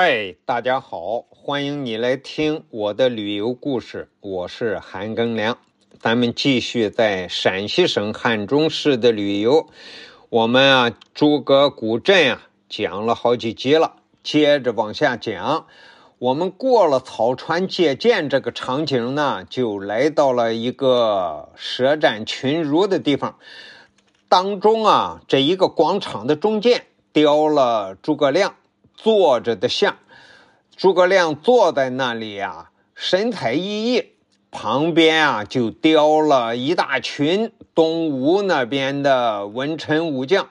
嗨，大家好，欢迎你来听我的旅游故事，我是韩庚良。咱们继续在陕西省汉中市的旅游，我们啊，诸葛古镇啊，讲了好几集了，接着往下讲。我们过了草船借箭这个场景呢，就来到了一个舌战群儒的地方。当中啊，这一个广场的中间雕了诸葛亮。坐着的像，诸葛亮坐在那里呀，神采奕奕。旁边啊，就雕了一大群东吴那边的文臣武将。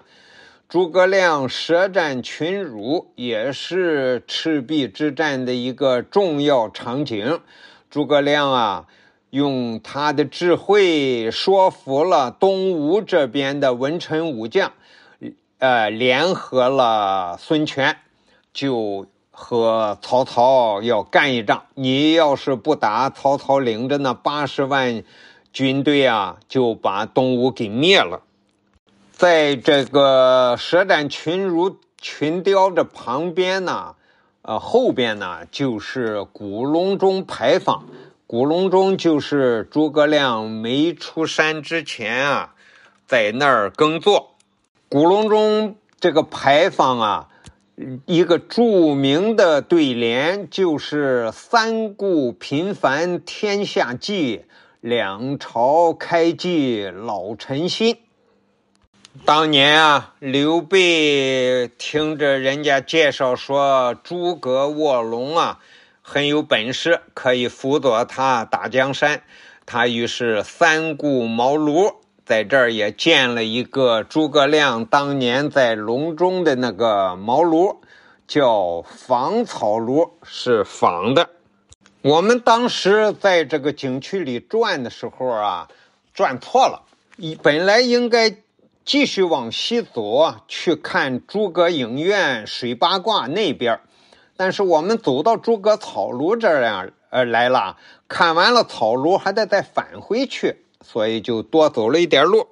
诸葛亮舌战群儒，也是赤壁之战的一个重要场景。诸葛亮啊，用他的智慧说服了东吴这边的文臣武将，呃，联合了孙权。就和曹操要干一仗，你要是不打，曹操领着那八十万军队啊，就把东吴给灭了。在这个舌战群儒群雕的旁边呢，呃，后边呢就是古隆中牌坊。古隆中就是诸葛亮没出山之前啊，在那儿耕作。古隆中这个牌坊啊。一个著名的对联就是“三顾频繁天下计，两朝开济老臣心”。当年啊，刘备听着人家介绍说诸葛卧龙啊很有本事，可以辅佐他打江山，他于是三顾茅庐。在这儿也建了一个诸葛亮当年在隆中的那个茅庐，叫仿草庐，是仿的。我们当时在这个景区里转的时候啊，转错了，一本来应该继续往西走去看诸葛影院水八卦那边，但是我们走到诸葛草庐这儿呀，呃来了，看完了草庐还得再返回去。所以就多走了一点路，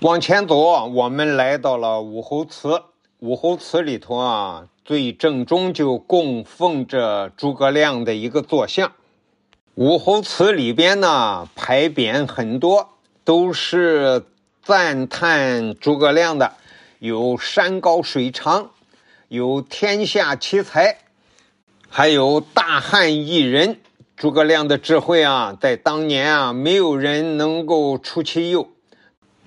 往前走，我们来到了武侯祠。武侯祠里头啊，最正中就供奉着诸葛亮的一个坐像。武侯祠里边呢，牌匾很多，都是赞叹诸葛亮的，有山高水长，有天下奇才，还有大汉一人。诸葛亮的智慧啊，在当年啊，没有人能够出其右。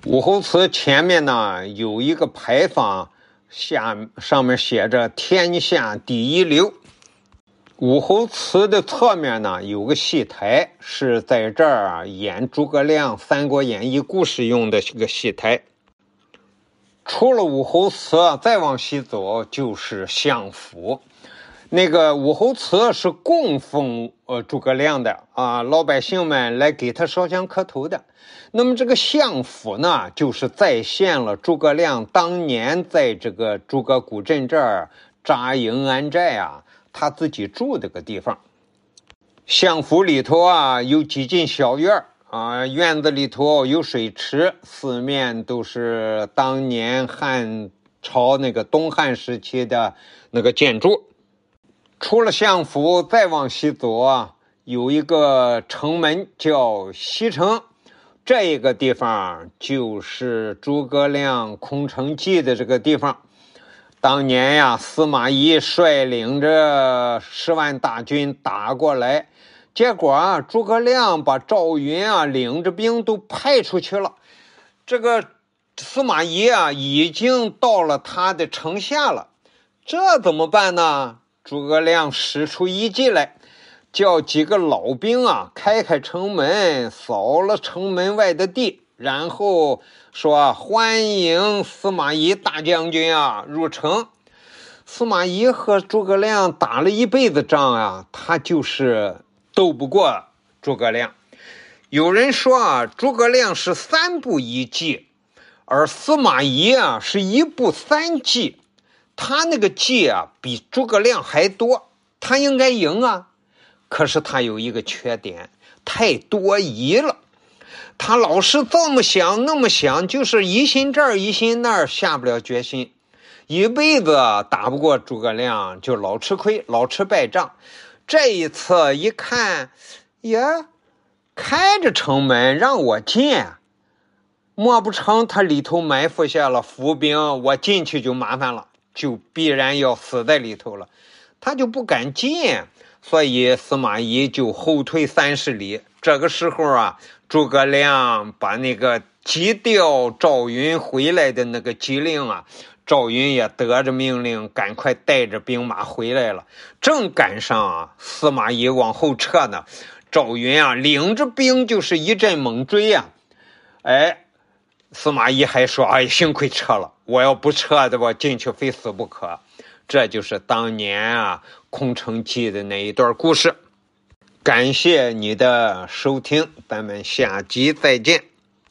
武侯祠前面呢，有一个牌坊，下上面写着“天下第一流”。武侯祠的侧面呢，有个戏台，是在这儿啊演诸葛亮《三国演义》故事用的这个戏台。出了武侯祠，再往西走就是相府。那个武侯祠是供奉呃诸葛亮的啊，老百姓们来给他烧香磕头的。那么这个相府呢，就是再现了诸葛亮当年在这个诸葛古镇这儿扎营安寨啊，他自己住的个地方。相府里头啊，有几进小院啊，院子里头有水池，四面都是当年汉朝那个东汉时期的那个建筑。出了相府，再往西走啊，有一个城门叫西城，这一个地方就是诸葛亮空城计的这个地方。当年呀，司马懿率领着十万大军打过来，结果啊，诸葛亮把赵云啊领着兵都派出去了。这个司马懿啊，已经到了他的城下了，这怎么办呢？诸葛亮使出一计来，叫几个老兵啊开开城门，扫了城门外的地，然后说：“欢迎司马懿大将军啊入城。”司马懿和诸葛亮打了一辈子仗啊，他就是斗不过诸葛亮。有人说啊，诸葛亮是三步一计，而司马懿啊是一步三计。他那个计啊，比诸葛亮还多，他应该赢啊。可是他有一个缺点，太多疑了。他老是这么想那么想，就是疑心这儿疑心那儿，下不了决心。一辈子打不过诸葛亮，就老吃亏，老吃败仗。这一次一看，呀，开着城门让我进，莫不成他里头埋伏下了伏兵？我进去就麻烦了，就必然要死在里头了。他就不敢进，所以司马懿就后退三十里。这个时候啊，诸葛亮把那个急调赵云回来的那个急令啊，赵云也得着命令，赶快带着兵马回来了。正赶上啊，司马懿往后撤呢，赵云啊领着兵就是一阵猛追呀。哎，司马懿还说：“哎，幸亏撤了，我要不撤的话，进去非死不可。”这就是当年啊《空城计》的那一段故事。感谢你的收听，咱们下集再见。